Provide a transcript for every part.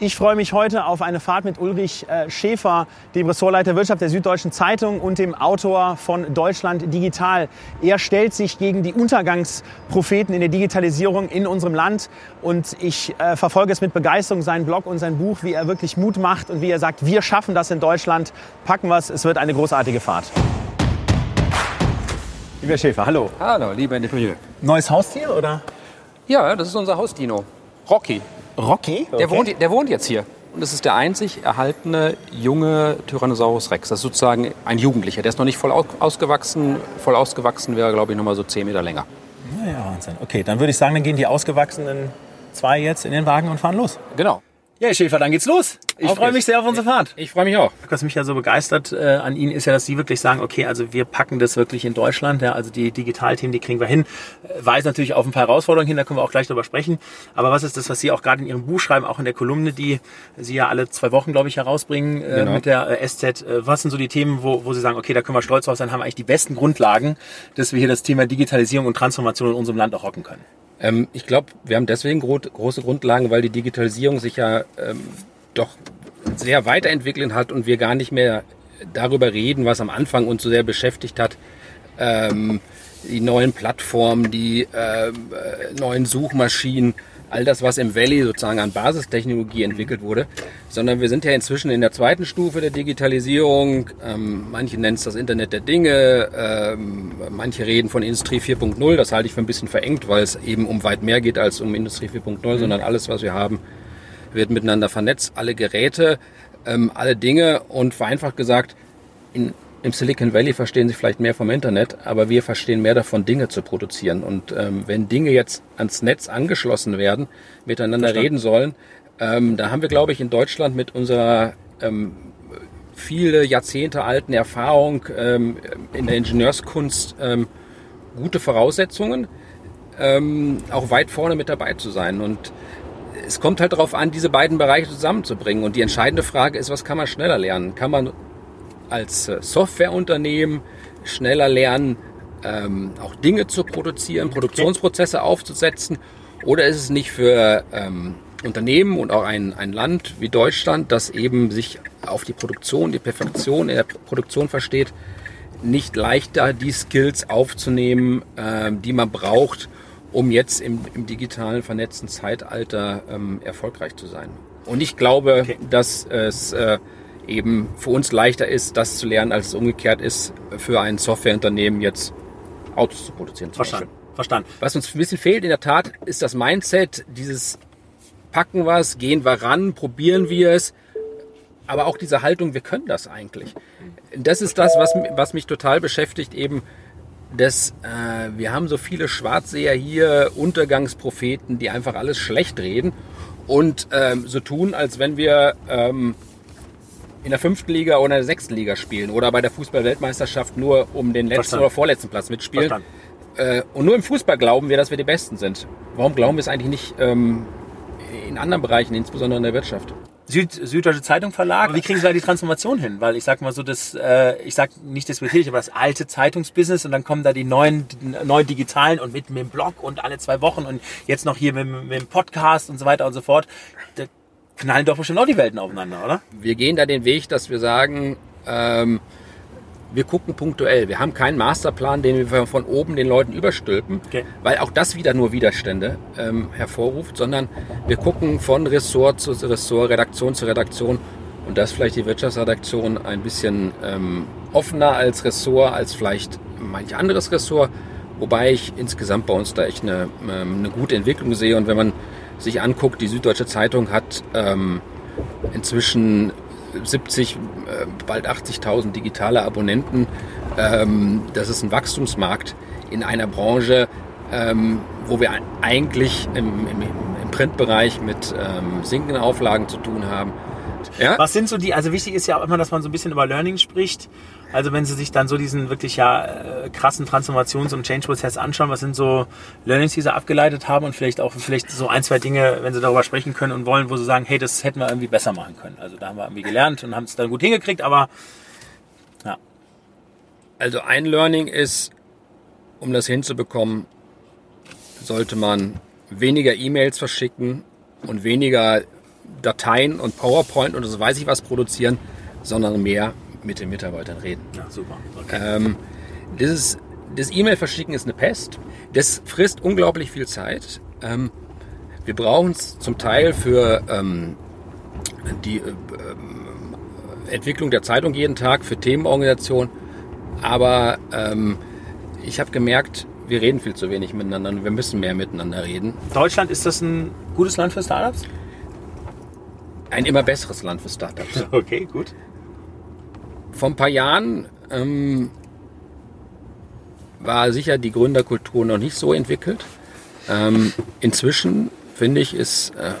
Ich freue mich heute auf eine Fahrt mit Ulrich äh, Schäfer, dem Ressortleiter Wirtschaft der Süddeutschen Zeitung und dem Autor von Deutschland Digital. Er stellt sich gegen die Untergangspropheten in der Digitalisierung in unserem Land und ich äh, verfolge es mit Begeisterung, seinen Blog und sein Buch, wie er wirklich Mut macht und wie er sagt, wir schaffen das in Deutschland, packen wir es, es wird eine großartige Fahrt. Lieber Schäfer, hallo. Hallo, lieber Interview. Neues Haustier oder? Ja, das ist unser Hausdino. Rocky. Rocky? Der, okay. wohnt, der wohnt jetzt hier. Und das ist der einzig erhaltene junge Tyrannosaurus Rex. Das ist sozusagen ein Jugendlicher. Der ist noch nicht voll ausgewachsen. Voll ausgewachsen wäre, glaube ich, noch mal so 10 Meter länger. Naja, Wahnsinn. Okay, dann würde ich sagen, dann gehen die ausgewachsenen zwei jetzt in den Wagen und fahren los. Genau. Ja, Schäfer, dann geht's los. Ich freue mich sehr auf unsere Fahrt. Ich freue mich auch. Was mich ja so begeistert äh, an Ihnen ist ja, dass Sie wirklich sagen, okay, also wir packen das wirklich in Deutschland. Ja, also die Digitalthemen, die kriegen wir hin. Äh, weist natürlich auf ein paar Herausforderungen hin, da können wir auch gleich drüber sprechen. Aber was ist das, was Sie auch gerade in Ihrem Buch schreiben, auch in der Kolumne, die Sie ja alle zwei Wochen, glaube ich, herausbringen äh, genau. mit der äh, SZ. Äh, was sind so die Themen, wo, wo Sie sagen, okay, da können wir stolz drauf sein, haben wir eigentlich die besten Grundlagen, dass wir hier das Thema Digitalisierung und Transformation in unserem Land auch rocken können? Ähm, ich glaube, wir haben deswegen gro große Grundlagen, weil die Digitalisierung sich ja ähm, doch sehr weiterentwickeln hat und wir gar nicht mehr darüber reden, was am Anfang uns so sehr beschäftigt hat. Ähm, die neuen Plattformen, die äh, neuen Suchmaschinen, all das, was im Valley sozusagen an Basistechnologie entwickelt wurde, sondern wir sind ja inzwischen in der zweiten Stufe der Digitalisierung. Ähm, manche nennen es das Internet der Dinge, ähm, manche reden von Industrie 4.0. Das halte ich für ein bisschen verengt, weil es eben um weit mehr geht als um Industrie 4.0, mhm. sondern alles, was wir haben, wird miteinander vernetzt. Alle Geräte, ähm, alle Dinge und vereinfacht gesagt, in im Silicon Valley verstehen sie vielleicht mehr vom Internet, aber wir verstehen mehr davon, Dinge zu produzieren. Und ähm, wenn Dinge jetzt ans Netz angeschlossen werden, miteinander Verstand. reden sollen, ähm, da haben wir, glaube ich, in Deutschland mit unserer ähm, viele Jahrzehnte alten Erfahrung ähm, in der Ingenieurskunst ähm, gute Voraussetzungen, ähm, auch weit vorne mit dabei zu sein. Und es kommt halt darauf an, diese beiden Bereiche zusammenzubringen. Und die entscheidende Frage ist, was kann man schneller lernen? Kann man als äh, Softwareunternehmen schneller lernen, ähm, auch Dinge zu produzieren, Produktionsprozesse aufzusetzen? Oder ist es nicht für ähm, Unternehmen und auch ein, ein Land wie Deutschland, das eben sich auf die Produktion, die Perfektion in der Produktion versteht, nicht leichter die Skills aufzunehmen, äh, die man braucht, um jetzt im, im digitalen vernetzten Zeitalter ähm, erfolgreich zu sein. Und ich glaube, okay. dass es äh, eben für uns leichter ist, das zu lernen, als es umgekehrt ist, für ein Softwareunternehmen jetzt Autos zu produzieren. Verstanden. Verstanden. Was uns ein bisschen fehlt in der Tat, ist das Mindset, dieses packen wir es, gehen wir ran, probieren wir es, aber auch diese Haltung, wir können das eigentlich. Das ist das, was, was mich total beschäftigt, eben, dass äh, wir haben so viele Schwarzseher hier, Untergangspropheten, die einfach alles schlecht reden und ähm, so tun, als wenn wir ähm, in der fünften Liga oder in der sechsten Liga spielen oder bei der Fußball-Weltmeisterschaft nur um den letzten Verstand. oder vorletzten Platz mitspielen. Äh, und nur im Fußball glauben wir, dass wir die Besten sind. Warum glauben wir es eigentlich nicht ähm, in anderen Bereichen, insbesondere in der Wirtschaft? Süd, Süddeutsche Zeitung Verlag. Wie kriegen Sie da die Transformation hin? Weil ich sag mal so, das, äh, ich sag nicht das aber das alte Zeitungsbusiness und dann kommen da die neuen, die neuen digitalen und mit, mit dem Blog und alle zwei Wochen und jetzt noch hier mit, mit dem Podcast und so weiter und so fort. Da knallen doch bestimmt auch die Welten aufeinander, oder? Wir gehen da den Weg, dass wir sagen, ähm, wir gucken punktuell. Wir haben keinen Masterplan, den wir von oben den Leuten überstülpen, okay. weil auch das wieder nur Widerstände ähm, hervorruft, sondern wir gucken von Ressort zu Ressort, Redaktion zu Redaktion und da ist vielleicht die Wirtschaftsredaktion ein bisschen ähm, offener als Ressort, als vielleicht manch anderes Ressort, wobei ich insgesamt bei uns da echt eine, ähm, eine gute Entwicklung sehe und wenn man sich anguckt, die Süddeutsche Zeitung hat ähm, inzwischen 70, äh, bald 80.000 digitale Abonnenten. Ähm, das ist ein Wachstumsmarkt in einer Branche, ähm, wo wir eigentlich im, im, im Printbereich mit ähm, sinkenden Auflagen zu tun haben. Ja? Was sind so die, also wichtig ist ja auch immer, dass man so ein bisschen über Learning spricht. Also wenn Sie sich dann so diesen wirklich ja äh, krassen Transformations- und Change-Prozess anschauen, was sind so Learnings, die Sie abgeleitet haben und vielleicht auch vielleicht so ein, zwei Dinge, wenn Sie darüber sprechen können und wollen, wo Sie sagen, hey, das hätten wir irgendwie besser machen können. Also da haben wir irgendwie gelernt und haben es dann gut hingekriegt, aber ja. Also ein Learning ist, um das hinzubekommen, sollte man weniger E-Mails verschicken und weniger Dateien und PowerPoint und das weiß ich was produzieren, sondern mehr mit den Mitarbeitern reden. Ja, super. Okay. Ähm, das E-Mail-Verschicken ist eine Pest. Das frisst unglaublich viel Zeit. Ähm, wir brauchen es zum Teil für ähm, die äh, ähm, Entwicklung der Zeitung jeden Tag, für Themenorganisation. Aber ähm, ich habe gemerkt, wir reden viel zu wenig miteinander und wir müssen mehr miteinander reden. Deutschland, ist das ein gutes Land für Startups? Ein immer besseres Land für Startups. Okay, gut. Vor ein paar Jahren ähm, war sicher die Gründerkultur noch nicht so entwickelt. Ähm, inzwischen finde ich, ist äh,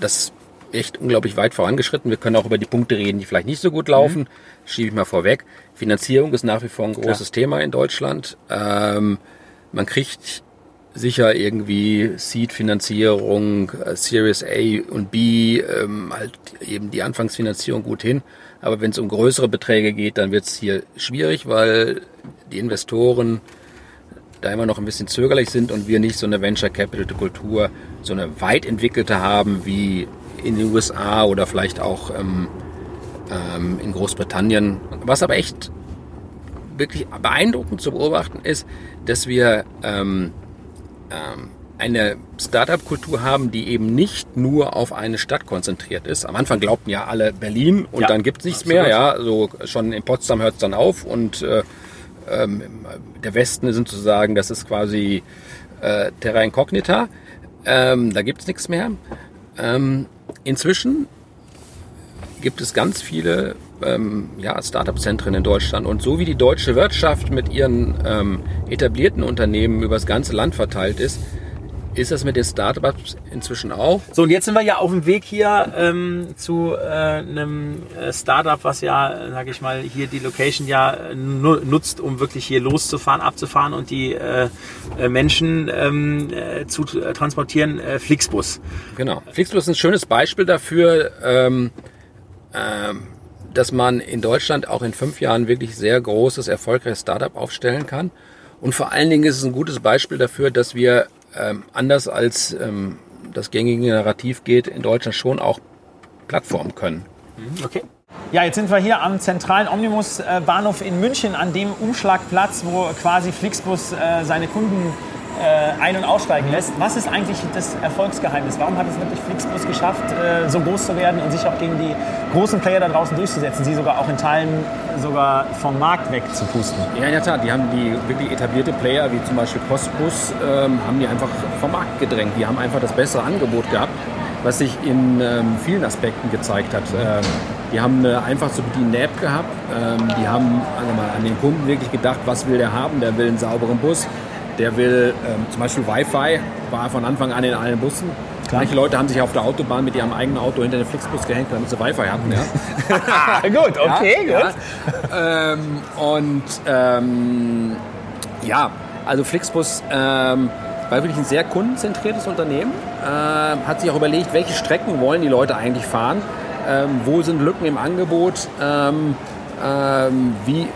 das echt unglaublich weit vorangeschritten. Wir können auch über die Punkte reden, die vielleicht nicht so gut laufen. Schiebe ich mal vorweg. Finanzierung ist nach wie vor ein großes Thema in Deutschland. Ähm, man kriegt sicher irgendwie Seed-Finanzierung, äh, Series A und B, ähm, halt eben die Anfangsfinanzierung gut hin. Aber wenn es um größere Beträge geht, dann wird es hier schwierig, weil die Investoren da immer noch ein bisschen zögerlich sind und wir nicht so eine Venture Capital Kultur, so eine weit entwickelte haben wie in den USA oder vielleicht auch ähm, ähm, in Großbritannien. Was aber echt wirklich beeindruckend zu beobachten ist, dass wir ähm, ähm, eine Startup-Kultur haben, die eben nicht nur auf eine Stadt konzentriert ist. Am Anfang glaubten ja alle Berlin und Ja, dann gibt es nichts absolut. mehr. Ja, so schon in Potsdam hört es dann auf und äh, ähm, der Westen sind zu sagen, das ist quasi äh, Terra Incognita. Ähm, da gibt es nichts mehr. Ähm, inzwischen gibt es ganz viele ähm, ja, Startup-Zentren in Deutschland. Und so wie die deutsche Wirtschaft mit ihren ähm, etablierten Unternehmen übers ganze Land verteilt ist, ist das mit den Startups inzwischen auch. So, und jetzt sind wir ja auf dem Weg hier ähm, zu äh, einem äh, Startup, was ja, sage ich mal, hier die Location ja äh, nu nutzt, um wirklich hier loszufahren, abzufahren und die äh, äh, Menschen ähm, äh, zu äh, transportieren. Äh, Flixbus. Genau. Flixbus ist ein schönes Beispiel dafür, ähm, ähm, dass man in Deutschland auch in fünf Jahren wirklich sehr großes, erfolgreiches Startup aufstellen kann. Und vor allen Dingen ist es ein gutes Beispiel dafür, dass wir ähm, anders als ähm, das gängige Narrativ geht, in Deutschland schon auch Plattformen können. Okay. Ja, jetzt sind wir hier am zentralen Omnibus-Bahnhof in München, an dem Umschlagplatz, wo quasi Flixbus äh, seine Kunden äh, ein- und aussteigen lässt. Was ist eigentlich das Erfolgsgeheimnis? Warum hat es wirklich Flixbus geschafft, äh, so groß zu werden und sich auch gegen die großen Player da draußen durchzusetzen, sie sogar auch in Teilen sogar vom Markt wegzupusten? Ja, in der Tat. Die haben die wirklich etablierte Player, wie zum Beispiel Postbus, ähm, haben die einfach vom Markt gedrängt. Die haben einfach das bessere Angebot gehabt, was sich in ähm, vielen Aspekten gezeigt hat. Ähm, die haben eine einfach zu bedienende App gehabt. Die haben also mal an den Kunden wirklich gedacht, was will der haben? Der will einen sauberen Bus. Der will ähm, zum Beispiel Wi-Fi, war von Anfang an in allen Bussen. Manche Leute haben sich auf der Autobahn mit ihrem eigenen Auto hinter den Flixbus gehängt, damit sie Wi-Fi hatten. Ja. gut, okay, ja, Ja. Ähm, und ähm, ja, also Flixbus ähm, war wirklich ein sehr kundenzentriertes Unternehmen. Ähm, hat sich auch überlegt, welche Strecken wollen die Leute eigentlich fahren, ähm, wo sind Lücken im Angebot, ähm, wie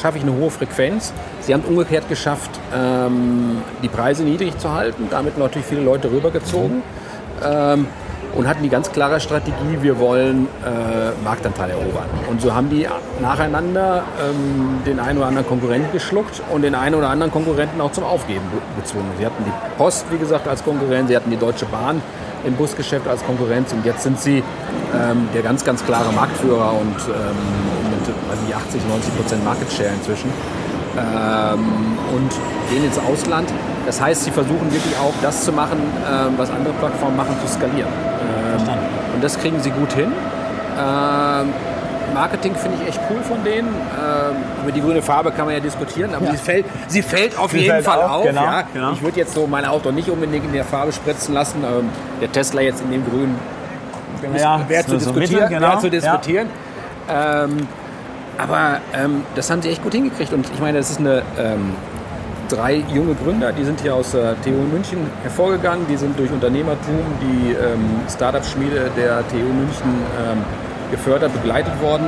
schaffe ich eine hohe Frequenz. Sie haben es umgekehrt geschafft, ähm, die Preise niedrig zu halten, damit natürlich viele Leute rübergezogen. Ähm, und hatten die ganz klare Strategie, wir wollen äh, Marktanteil erobern. Und so haben die nacheinander ähm, den einen oder anderen Konkurrenten geschluckt und den einen oder anderen Konkurrenten auch zum Aufgeben be- gezwungen. Sie hatten die Post, wie gesagt, als Konkurrent, sie hatten die Deutsche Bahn im Busgeschäft als Konkurrenz und jetzt sind sie ähm, der ganz, ganz klare Marktführer und ähm, mit nicht, 80, 90 Prozent Market Share inzwischen und gehen ins Ausland. Das heißt, sie versuchen wirklich auch das zu machen, ähm, was andere Plattformen machen, zu skalieren. Ähm, und das kriegen sie gut hin. Ähm, Marketing finde ich echt cool von denen. Ähm, über die grüne Farbe kann man ja diskutieren, aber sie, fällt, sie fällt auf Sie jeden fällt Fall auf, auf. genau, ja. genau. Ich würde jetzt so mein Auto nicht unbedingt in der Farbe spritzen lassen. Ähm, der Tesla jetzt in dem Grün Ja, wer zu so genau. zu diskutieren. Ähm, aber ähm, das haben sie echt gut hingekriegt. Und ich meine, das ist eine ähm, drei junge Gründer, die sind hier aus der TU München hervorgegangen. Die sind durch Unternehmertum, die ähm, Startup-Schmiede der TU München ähm, gefördert, begleitet worden.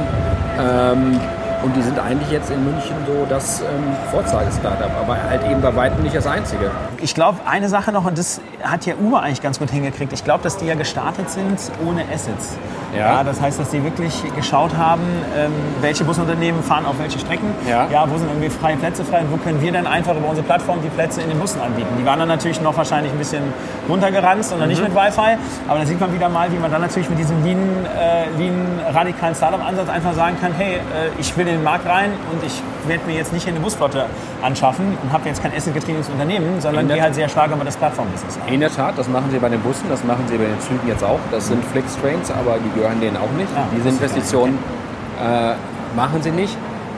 Ähm, und die sind eigentlich jetzt in München so das ähm, Vorzeige-Startup, aber halt eben bei weitem nicht das einzige. Ich glaube, eine Sache noch, und das hat ja Uber eigentlich ganz gut hingekriegt. Ich glaube, dass die ja gestartet sind ohne Assets. Ja. das heißt, dass die wirklich geschaut haben, ähm, welche Busunternehmen fahren auf welche Strecken. Ja. wo sind irgendwie freie Plätze frei und wo können wir dann einfach über unsere Plattform die Plätze in den Bussen anbieten. Die waren dann natürlich noch wahrscheinlich ein bisschen runtergeranzt und dann nicht mit Wi-Fi. Aber da sieht man wieder mal, wie man dann natürlich mit diesem lean, äh, lean radikalen Startup-Ansatz einfach sagen kann, hey, äh, ich will in den Markt rein und ich werde mir jetzt nicht eine Busflotte anschaffen und habe jetzt kein assetgetriebenes Unternehmen, sondern gehe halt sehr stark über das Plattform-Business. In der Tat, das machen sie bei den Bussen, das machen sie bei den Zügen jetzt auch. Das sind Flix-Trains, aber die gehören denen auch nicht. Ah, Diese Investitionen äh, machen sie nicht.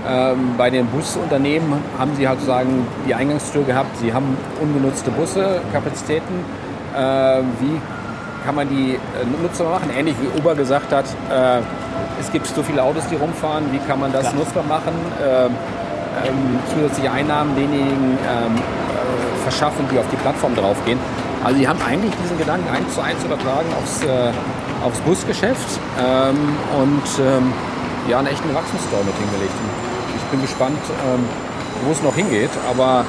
Ähm, bei den Busunternehmen haben sie halt sozusagen die Eingangstür gehabt. Sie haben ungenutzte Busse, Kapazitäten. Äh, wie kann man die äh, nutzbar machen? Ähnlich wie Uber gesagt hat, äh, es gibt so viele Autos, die rumfahren. Wie kann man das Klar. nutzbar machen? Ähm, ähm, zusätzliche Einnahmen denjenigen ähm, äh, verschaffen, die auf die Plattform draufgehen. Also die haben eigentlich diesen Gedanken eins zu eins übertragen aufs, äh, aufs Busgeschäft ähm, und ähm, ja, einen echten Wachstumsstory mit hingelegt. Ich bin gespannt, ähm, wo es noch hingeht, aber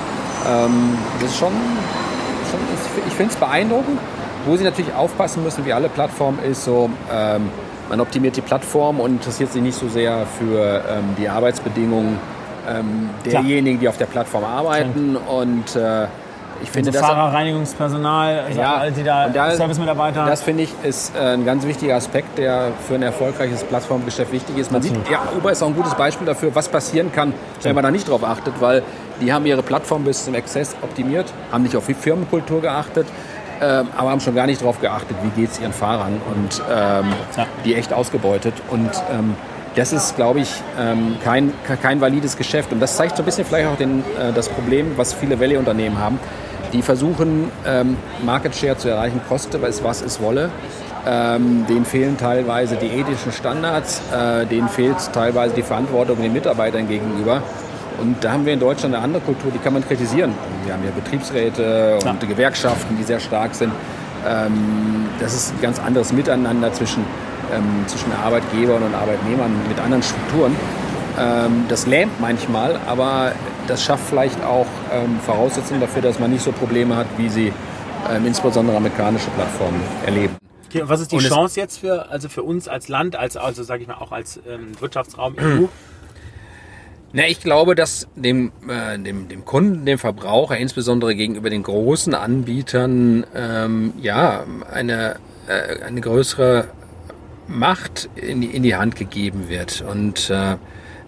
das ist schon, schon ich finde es beeindruckend. Wo sie natürlich aufpassen müssen, wie alle Plattformen, ist so, man optimiert die Plattform und interessiert sich nicht so sehr für ähm, die Arbeitsbedingungen ähm, Klar. derjenigen, die auf der Plattform arbeiten. Und äh, ich finde Also das. Fahrer, Reinigungspersonal, also Ja, alle, die da, da- Servicemitarbeiter. Das finde ich ist äh, ein ganz wichtiger Aspekt, der für ein erfolgreiches Plattformgeschäft wichtig ist. Man sieht, ja, Uber ist auch ein gutes Beispiel dafür, was passieren kann, wenn man da nicht drauf achtet, weil die haben ihre Plattform bis zum Exzess optimiert, haben nicht auf die Firmenkultur geachtet, ähm, aber haben schon gar nicht darauf geachtet, wie geht es ihren Fahrern und ähm, Ja. die echt ausgebeutet. Und ähm, das ist, glaube ich, ähm, kein, kein valides Geschäft. Und das zeigt so ein bisschen vielleicht auch den, äh, das Problem, was viele Valley-Unternehmen haben. Die versuchen, ähm, Market Share zu erreichen, koste es, was es wolle. Ähm, denen fehlen teilweise die ethischen Standards, äh, denen fehlt teilweise die Verantwortung den Mitarbeitern gegenüber. Und da haben wir in Deutschland eine andere Kultur, die kann man kritisieren. Wir haben ja Betriebsräte und Gewerkschaften, die sehr stark sind. Ähm, das ist ein ganz anderes Miteinander zwischen, ähm, zwischen Arbeitgebern und Arbeitnehmern mit anderen Strukturen. Ähm, das lähmt manchmal, aber das schafft vielleicht auch ähm, Voraussetzungen dafür, dass man nicht so Probleme hat, wie sie ähm, insbesondere amerikanische Plattformen erleben. Okay, und was ist die Und Chance jetzt für, also für uns als Land, als, also sage ich mal auch als ähm, Wirtschaftsraum EU? Na, ich glaube, dass dem, äh, dem, dem Kunden, dem Verbraucher, insbesondere gegenüber den großen Anbietern, ähm, ja, eine, äh, eine größere Macht in die, in die Hand gegeben wird. Und äh,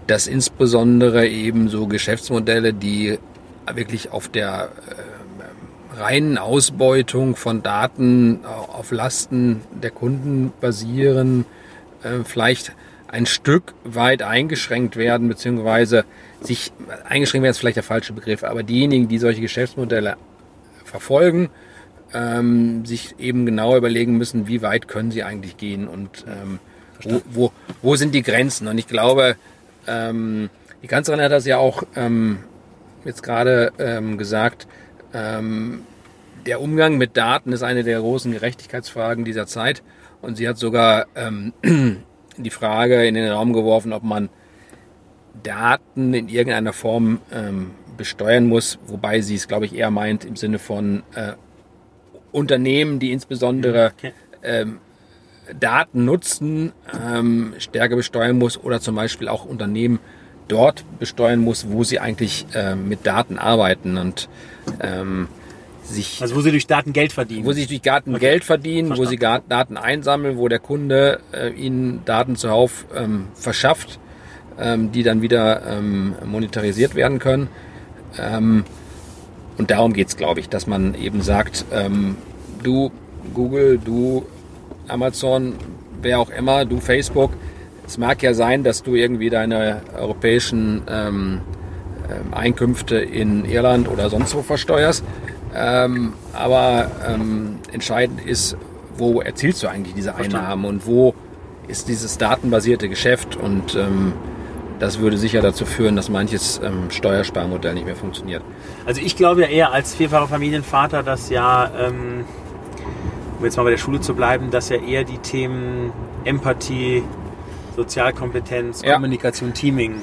dass insbesondere eben so Geschäftsmodelle, die wirklich auf der äh, reinen Ausbeutung von Daten auf Lasten der Kunden basieren, äh, vielleicht ein Stück weit eingeschränkt werden, beziehungsweise sich, eingeschränkt werden ist vielleicht der falsche Begriff, aber diejenigen, die solche Geschäftsmodelle verfolgen, ähm, sich eben genau überlegen müssen, wie weit können sie eigentlich gehen und ähm, wo, wo, wo sind die Grenzen. Und ich glaube, ähm, die Kanzlerin hat das ja auch ähm, jetzt gerade ähm, gesagt, ähm, der Umgang mit Daten ist eine der großen Gerechtigkeitsfragen dieser Zeit. Und sie hat sogar ähm, die Frage in den Raum geworfen, ob man Daten in irgendeiner Form ähm, besteuern muss, wobei sie es, glaube ich, eher meint im Sinne von äh, Unternehmen, die insbesondere Okay. ähm, Daten nutzen, ähm, stärker besteuern muss oder zum Beispiel auch Unternehmen dort besteuern muss, wo sie eigentlich ähm, mit Daten arbeiten und ähm, sich Also wo sie durch Daten Geld verdienen. wo sie durch Daten Geld verdienen, wo Verstanden. sie Ga- Daten einsammeln, wo der Kunde äh, ihnen Daten zuhauf ähm, verschafft, ähm, die dann wieder ähm, monetarisiert werden können. Ähm, und darum geht's, glaube ich, dass man eben sagt, ähm, du Google, du Amazon, wer auch immer, du Facebook, es mag ja sein, dass du irgendwie deine europäischen ähm, ähm, Einkünfte in Irland oder sonst wo versteuerst. Ähm, aber ähm, entscheidend ist, wo erzielst du eigentlich diese Einnahmen und wo ist dieses datenbasierte Geschäft und ähm, das würde sicher dazu führen, dass manches ähm, Steuersparmodell nicht mehr funktioniert. Also ich glaube ja eher als vierfacher Familienvater, dass ja, ähm, um jetzt mal bei der Schule zu bleiben, dass ja eher die Themen Empathie, Sozialkompetenz, Ja. Kommunikation, Teaming,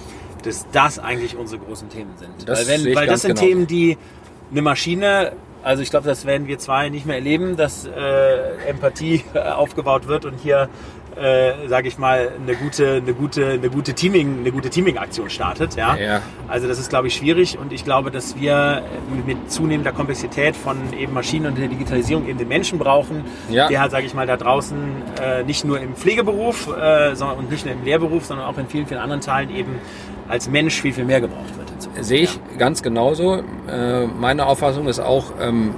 dass das eigentlich unsere großen Themen sind. Das weil wenn, weil das sind genauso. Themen, die eine Maschine, also ich glaube, das werden wir zwei nicht mehr erleben, dass äh, Empathie äh, aufgebaut wird und hier äh, sage ich mal, eine gute, eine gute, eine gute Teaming, eine gute Teaming-Aktion startet. Ja? Ja. Also das ist, glaube ich, schwierig und ich glaube, dass wir mit zunehmender Komplexität von eben Maschinen und der Digitalisierung eben den Menschen brauchen, Ja. der halt, sage ich mal, da draußen äh, nicht nur im Pflegeberuf äh, sondern, und nicht nur im Lehrberuf, sondern auch in vielen, vielen anderen Teilen eben als Mensch viel, viel mehr gebraucht wird. Sehe ich ganz genauso. Äh, meine Auffassung ist auch, ähm,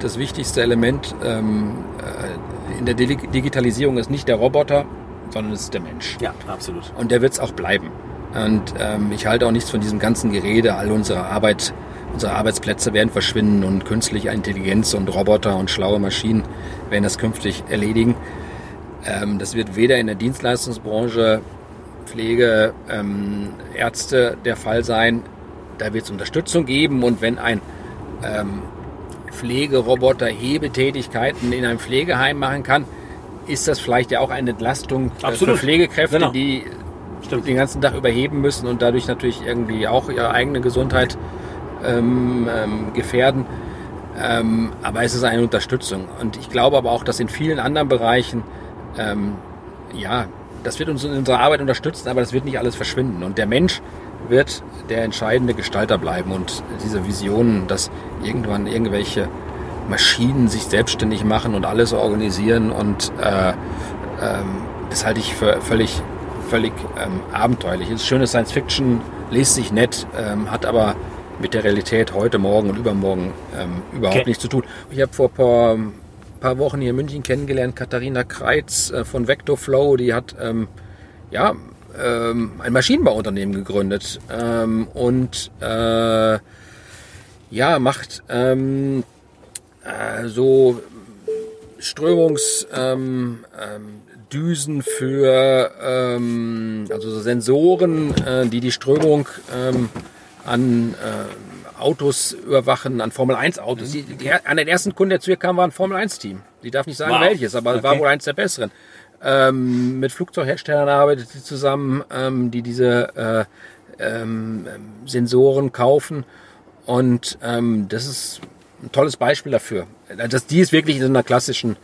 das wichtigste Element ähm, äh, in der Dig- Digitalisierung ist nicht der Roboter, sondern es ist der Mensch. Ja, absolut. Und der wird es auch bleiben. Und ähm, ich halte auch nichts von diesem ganzen Gerede. All unsere Arbeit, unsere Arbeitsplätze werden verschwinden und künstliche Intelligenz und Roboter und schlaue Maschinen werden das künftig erledigen. Ähm, das wird weder in der Dienstleistungsbranche, Pflege, ähm, Ärzte der Fall sein. Da wird es Unterstützung geben und wenn ein ähm, Pflegeroboter Hebetätigkeiten in einem Pflegeheim machen kann, ist das vielleicht ja auch eine Entlastung äh, Absolut. für Pflegekräfte, Genau. die Stimmt. den ganzen Tag überheben müssen und dadurch natürlich irgendwie auch ihre eigene Gesundheit ähm, ähm, gefährden. Ähm, aber es ist eine Unterstützung. Und ich glaube aber auch, dass in vielen anderen Bereichen, ähm, ja, das wird uns in unserer Arbeit unterstützen, aber das wird nicht alles verschwinden. Und der Mensch wird der entscheidende Gestalter bleiben. Und diese Visionen, dass irgendwann irgendwelche Maschinen sich selbstständig machen und alles organisieren und äh, ähm, das halte ich für völlig, völlig ähm, abenteuerlich. Es ist schöne Science Fiction, liest sich nett, ähm, hat aber mit der Realität heute, morgen und übermorgen ähm, überhaupt Okay. nichts zu tun. Ich habe vor ein paar, paar Wochen hier in München kennengelernt, Katharina Kreitz äh, von Vectorflow, die hat ähm, ja, ähm, ein Maschinenbauunternehmen gegründet ähm, und äh, ja, macht ähm, äh, so Strömungs ähm, ähm, für ähm, also so Sensoren, äh, die die Strömung an äh, Autos überwachen, an Formel 1 Autos. Die, die, an den ersten Kunden, der zu ihr kam, war ein Formel 1 Team. Ich darf nicht sagen Wow. welches, aber es war Okay. wohl eins der besseren. Ähm, mit Flugzeugherstellern arbeitet sie zusammen, ähm, die diese äh, ähm, Sensoren kaufen. Und ähm, das ist ein tolles Beispiel dafür. Das, die ist wirklich in so einer klassischen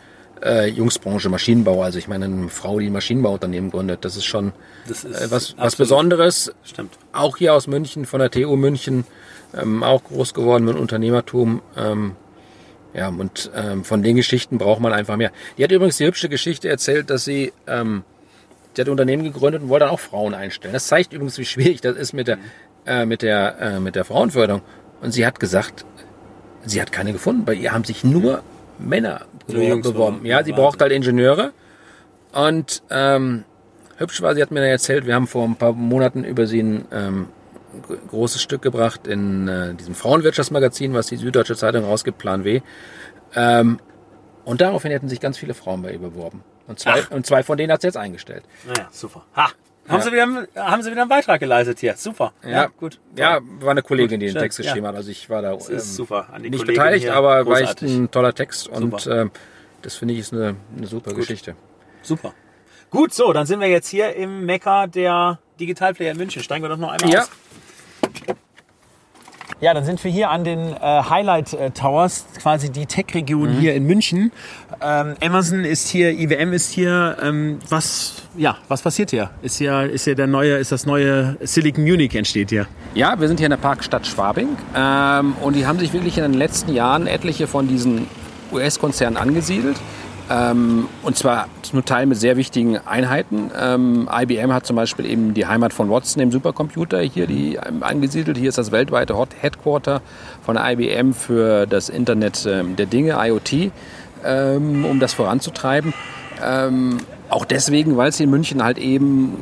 äh, Jungsbranche, Maschinenbau. Also ich meine, eine Frau, die ein Maschinenbauunternehmen gründet, das ist schon Das ist äh, was, was Besonderes. Stimmt. Auch hier aus München, von der TU München, ähm, auch groß geworden mit Unternehmertum. Ähm, ja, und ähm, von den Geschichten braucht man einfach mehr. Die hat übrigens die hübsche Geschichte erzählt, dass sie, ähm, die hat ein Unternehmen gegründet und wollte dann auch Frauen einstellen. Das zeigt übrigens, wie schwierig das ist mit der, äh, mit der, äh, mit der Frauenförderung. Und sie hat gesagt, sie hat keine gefunden. Bei ihr haben sich nur Männer Nur beworben. Ja, sie braucht halt Ingenieure. Und ähm, hübsch war, sie hat mir dann erzählt, wir haben vor ein paar Monaten über sie ein ähm, großes Stück gebracht in äh, diesem Frauenwirtschaftsmagazin, was die Süddeutsche Zeitung rausgibt, Plan W. Ähm, und daraufhin hätten sich ganz viele Frauen bei ihr beworben. Und zwei, Ach. und zwei von denen hat sie jetzt eingestellt. Naja, super. Ha! Haben, Ja. Sie wieder, haben Sie wieder einen Beitrag geleistet hier. Super. Ja, gut. Ja, war eine Kollegin, Gut, die den schön, Text geschrieben ja. hat. Also ich war da ist super. Nicht Kollegin beteiligt, aber war echt Großartig. ein toller Text. Und Super. ähm, das finde ich ist eine, eine super Geschichte. Super. Gut, so, dann sind wir jetzt hier im Mekka der Digitalplayer in München. Steigen wir doch noch einmal Ja. aus. Ja, dann sind wir hier an den äh, Highlight äh, Towers, quasi die Tech-Region hier in München. Ähm, Amazon ist hier, IWM ist hier. Ähm, was, ja, was passiert hier? Ist hier, ist hier der neue, ist das neue Silicon Munich entsteht hier? Ja, wir sind hier in der Parkstadt Schwabing ähm, und die haben sich wirklich in den letzten Jahren etliche von diesen US-Konzernen angesiedelt. Ähm, und zwar zum Teil mit sehr wichtigen Einheiten. Ähm, IBM hat zum Beispiel eben die Heimat von Watson im Supercomputer hier die, ähm, angesiedelt. Hier ist das weltweite Hot Headquarter von IBM für das Internet ähm, der Dinge, IoT, ähm, um das voranzutreiben. Ähm, auch deswegen, weil es hier in München halt eben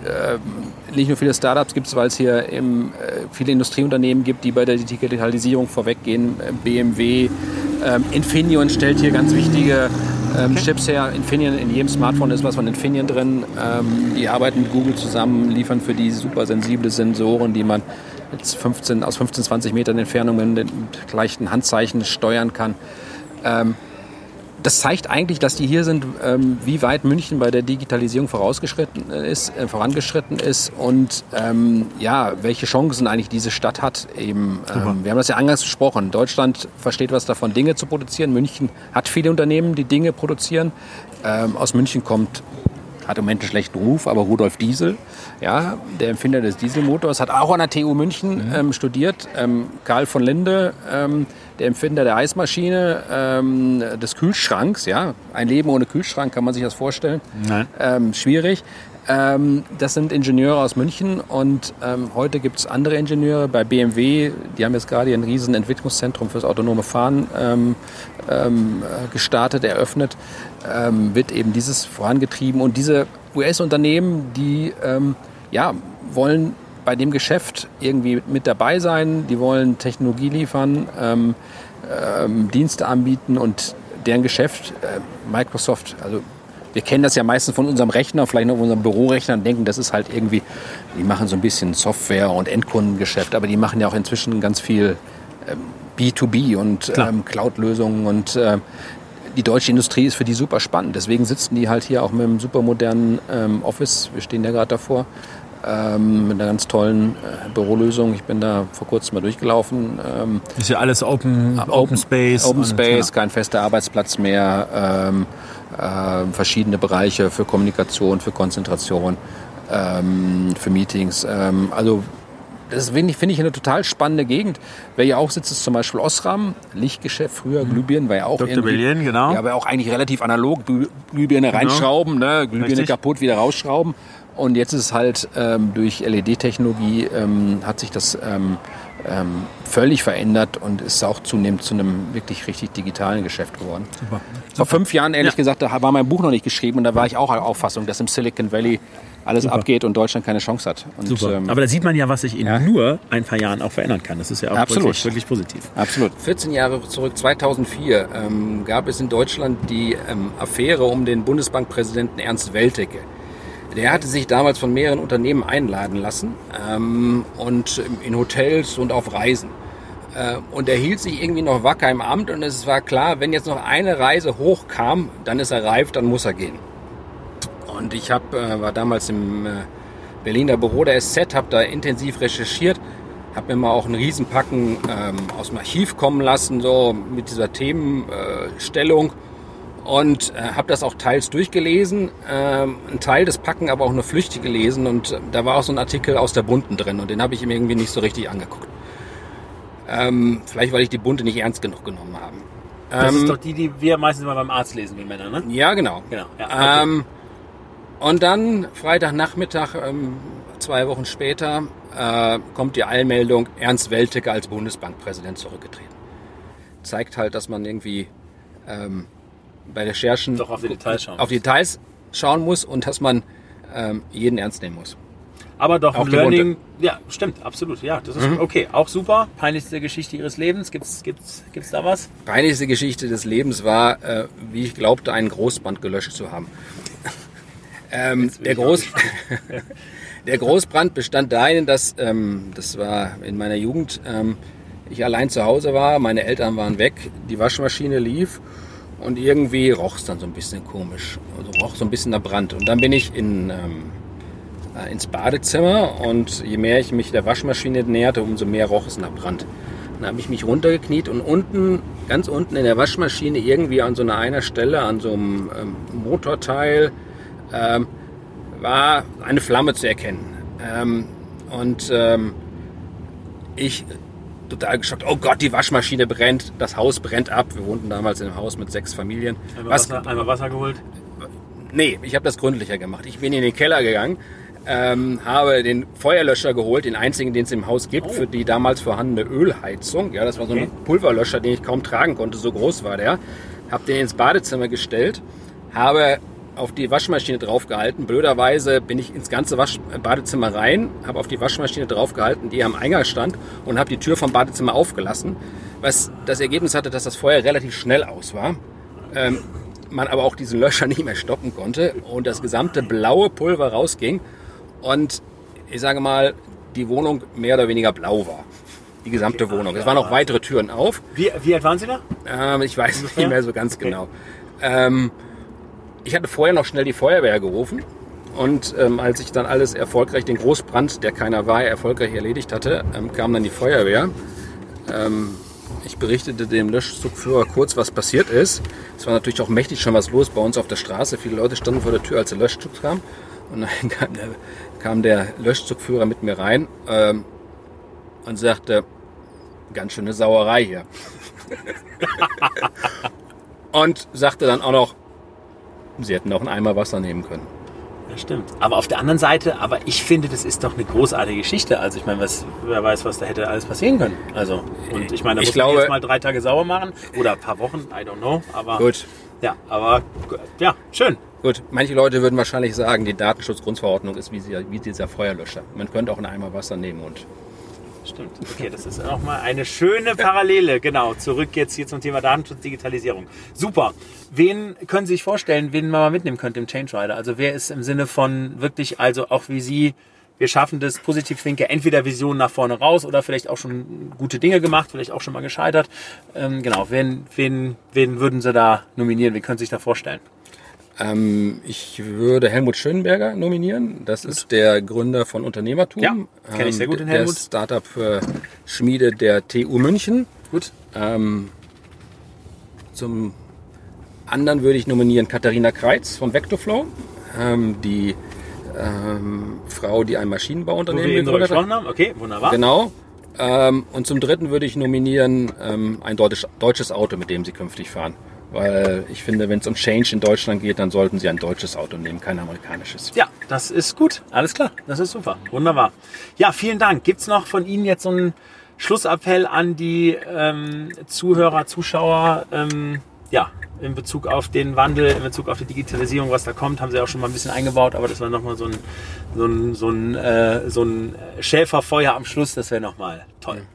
nicht nur viele Startups gibt, weil es hier eben, äh, viele Industrieunternehmen gibt, die bei der Digitalisierung vorweggehen. BMW, Infineon stellt hier ganz wichtige ähm, Chips her. Infineon, in jedem Smartphone ist was von Infineon drin. Ähm, die arbeiten mit Google zusammen, liefern für die super sensible Sensoren, die man jetzt 15, aus 15, 20 Metern Entfernung mit, mit leichten Handzeichen steuern kann. Ähm, das zeigt eigentlich, dass die hier sind, ähm, wie weit München bei der Digitalisierung vorausgeschritten ist, äh, vorangeschritten ist und ähm, ja, welche Chancen eigentlich diese Stadt hat. Eben, ähm, wir haben das ja eingangs gesprochen. Deutschland versteht was davon, Dinge zu produzieren. München hat viele Unternehmen, die Dinge produzieren. Ähm, aus München kommt hat im Moment einen schlechten Ruf, aber Rudolf Diesel, ja, der Erfinder des Dieselmotors, hat auch an der TU München ähm, studiert. Ähm, Karl von Linde, ähm, der Empfinder der Eismaschine, ähm, des Kühlschranks, ja, ein Leben ohne Kühlschrank, kann man sich das vorstellen? Nein. Ähm, schwierig. Ähm, das sind Ingenieure aus München und ähm, heute gibt es andere Ingenieure bei BMW. Die haben jetzt gerade ein riesen Entwicklungszentrum fürs autonome Fahren ähm, ähm, gestartet, eröffnet. Ähm, wird eben dieses vorangetrieben und diese US-Unternehmen, die ähm, ja, wollen bei dem Geschäft irgendwie mit dabei sein, die wollen Technologie liefern, Dienste anbieten und deren Geschäft, äh, Microsoft, also wir kennen das ja meistens von unserem Rechner, vielleicht noch von unserem Bürorechner und denken, das ist halt irgendwie, die machen so ein bisschen Software und Endkundengeschäft, aber die machen ja auch inzwischen ganz viel ähm, B2B und ähm, Cloud-Lösungen und äh, die deutsche Industrie ist für die super spannend. Deswegen sitzen die halt hier auch mit einem super modernen ähm, Office. Wir stehen ja gerade davor. Ähm, mit einer ganz tollen äh, Bürolösung. Ich bin da vor kurzem mal durchgelaufen. Ähm, Ist ja alles Open, Open Space. Open und, Space, ja. kein fester Arbeitsplatz mehr, ähm, äh, verschiedene Bereiche für Kommunikation, für Konzentration, ähm, für Meetings. Ähm, also das finde ich, finde ich eine total spannende Gegend. Wer ja auch sitzt, ist zum Beispiel Osram, Lichtgeschäft, früher Glühbirnen, war ja auch Dr. Berlin, genau. Ja, aber auch eigentlich relativ analog, Glüh- Glühbirne reinschrauben, ne? Glühbirne Richtig. kaputt, wieder rausschrauben. Und jetzt ist es halt ähm, durch LED-Technologie ähm, hat sich das ähm, ähm, völlig verändert und ist auch zunehmend zu einem wirklich richtig digitalen Geschäft geworden. Vor fünf Jahren, ehrlich Ja. gesagt, da war mein Buch noch nicht geschrieben und da war ich auch der Auffassung, dass im Silicon Valley alles abgeht und Deutschland keine Chance hat. Und, Super. ähm, Aber da sieht man ja, was sich in Ja. nur ein paar Jahren auch verändern kann. Das ist ja auch Absolut. Wirklich, wirklich positiv. absolut. 14 Jahre zurück, 2004, ähm, gab es in Deutschland die ähm, Affäre um den Bundesbankpräsidenten Ernst Weltecke. Der hatte sich damals von mehreren Unternehmen einladen lassen ähm, und in Hotels und auf Reisen. Äh, und er hielt sich irgendwie noch wacker im Amt und es war klar, wenn jetzt noch eine Reise hochkam, dann ist er reif, dann muss er gehen. Und ich hab, äh, war damals im äh, Berliner Büro der SZ, habe da intensiv recherchiert, habe mir mal auch einen Riesenpacken ähm, aus dem Archiv kommen lassen, so mit dieser Themenstellung. Und äh, habe das auch teils durchgelesen, ähm, ein Teil des Packen aber auch nur flüchtig gelesen. Und äh, da war auch so ein Artikel aus der Bunten drin und den habe ich ihm irgendwie nicht so richtig angeguckt. Ähm, vielleicht, weil ich die Bunte nicht ernst genug genommen habe. Das Ähm, ist doch die, die wir meistens mal beim Arzt lesen, wie Männer, ne? ja, genau. Genau. Ja, okay. Ähm, und dann Freitagnachmittag, ähm, zwei Wochen später, äh, kommt die Eilmeldung, Ernst Weltecke als Bundesbankpräsident zurückgetreten. Zeigt halt, dass man irgendwie ähm, bei Recherchen Doch auf die Details schauen auf die Details schauen muss und dass man ähm, jeden ernst nehmen muss. Aber doch Auch ein Learning. Ja, stimmt, absolut. Ja, das ist Mhm. okay. Auch super. Peinlichste Geschichte ihres Lebens. Gibt's, gibt's, gibt's da was? Peinlichste Geschichte des Lebens war, äh, wie ich glaubte, einen Großbrand gelöscht zu haben. ähm, der, Groß der Großbrand bestand darin, dass, ähm, das war in meiner Jugend, ähm, ich allein zu Hause war, meine Eltern waren weg, die Waschmaschine lief und irgendwie roch es dann so ein bisschen komisch. Also roch so ein bisschen nach Brand. Und dann bin ich in, ähm, äh, ins Badezimmer und je mehr ich mich der Waschmaschine näherte, umso mehr roch es nach Brand. Dann habe ich mich runtergekniet und unten, ganz unten in der Waschmaschine, irgendwie an so einer einer Stelle, an so einem ähm, Motorteil, ähm, war eine Flamme zu erkennen. Ähm, und ähm, ich total geschockt, oh Gott, die Waschmaschine brennt, das Haus brennt ab. Wir wohnten damals in einem Haus mit sechs Familien. Einmal, Was, Wasser, einmal Wasser geholt. Nee, ich habe das gründlicher gemacht. Ich bin in den Keller gegangen, ähm, habe den Feuerlöscher geholt, den einzigen, den es im Haus gibt, für die damals vorhandene Ölheizung. Ja, das war so ein. Pulverlöscher, den ich kaum tragen konnte, so groß war der. Habe den ins Badezimmer gestellt, habe auf die Waschmaschine draufgehalten. Blöderweise bin ich ins ganze Wasch Badezimmer rein, habe auf die Waschmaschine draufgehalten, die am Eingang stand und habe die Tür vom Badezimmer aufgelassen, was das Ergebnis hatte, dass das Feuer relativ schnell aus war. Ähm, man aber auch diesen Löscher nicht mehr stoppen konnte und das gesamte blaue Pulver rausging und ich sage mal, die Wohnung mehr oder weniger blau war. Die gesamte Wohnung. Es waren auch weitere Türen auf. Wie, wie alt waren Sie da? Ähm, ich weiß nicht mehr so ganz genau. Ähm, ich hatte vorher noch schnell die Feuerwehr gerufen. Und ähm, als ich dann alles erfolgreich, den Großbrand, der keiner war, erfolgreich erledigt hatte, ähm, kam dann die Feuerwehr. Ähm, ich berichtete dem Löschzugführer kurz, was passiert ist. Es war natürlich auch mächtig schon was los bei uns auf der Straße. Viele Leute standen vor der Tür, als der Löschzug kam. Und dann kam der, kam der Löschzugführer mit mir rein ähm, und sagte, ganz schöne Sauerei hier. und sagte dann auch noch, sie hätten auch einen Eimer Wasser nehmen können. Ja, stimmt. Aber auf der anderen Seite, aber ich finde, das ist doch eine großartige Geschichte. Also ich meine, was, wer weiß, was da hätte alles passieren können. Also, und ich meine, da Ich muss glaube- man jetzt mal drei Tage sauber machen oder ein paar Wochen, I don't know. Aber Gut, ja, aber ja, schön. gut. Manche Leute würden wahrscheinlich sagen, die Datenschutzgrundverordnung ist wie, sie, wie dieser Feuerlöscher. Man könnte auch einen Eimer Wasser nehmen und Stimmt. Okay, das ist auch mal eine schöne Parallele. Genau. Zurück jetzt hier zum Thema Datenschutz, Digitalisierung. Super. Wen können Sie sich vorstellen, wen man mal mitnehmen könnte im Change Rider? Also wer ist im Sinne von wirklich, also auch wie Sie, wir schaffen das positiv Thinker, entweder Vision nach vorne raus oder vielleicht auch schon gute Dinge gemacht, vielleicht auch schon mal gescheitert. Ähm, genau. Wen, wen, wen würden Sie da nominieren? Wen können Sie sich da vorstellen? Ähm, ich würde Helmut Schönberger nominieren. Das ist der Gründer von Unternehmertum. Ja, kenn ich sehr gut, den der Helmut. Startup-Schmiede der TU München. Gut. Ähm, zum anderen würde ich nominieren Katharina Kreitz von Vectorflow. Ähm, die ähm, Frau, die ein Maschinenbauunternehmen gegründet hat. haben. Okay, wunderbar. Genau. Ähm, und zum dritten würde ich nominieren ähm, ein deutsches, deutsches Auto, mit dem Sie künftig fahren. Weil ich finde, wenn es um Change in Deutschland geht, dann sollten Sie ein deutsches Auto nehmen, kein amerikanisches. Ja, das ist gut. Alles klar. Das ist super. Wunderbar. Ja, vielen Dank. Gibt's noch von Ihnen jetzt so einen Schlussappell an die ähm, Zuhörer, Zuschauer? Ähm, ja, in Bezug auf den Wandel, in Bezug auf die Digitalisierung, was da kommt, haben Sie auch schon mal ein bisschen eingebaut, aber das war nochmal so ein, so ein, so ein, äh, so ein Schäferfeuer am Schluss. Das wäre nochmal toll.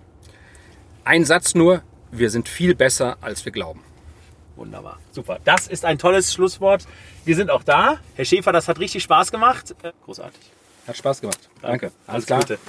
Ein Satz nur, wir sind viel besser, als wir glauben. Wunderbar. Super. Das ist ein tolles Schlusswort. Wir sind auch da. Herr Schäfer, das hat richtig Spaß gemacht. Äh, Großartig. Hat Spaß gemacht. Danke. Alles Gute.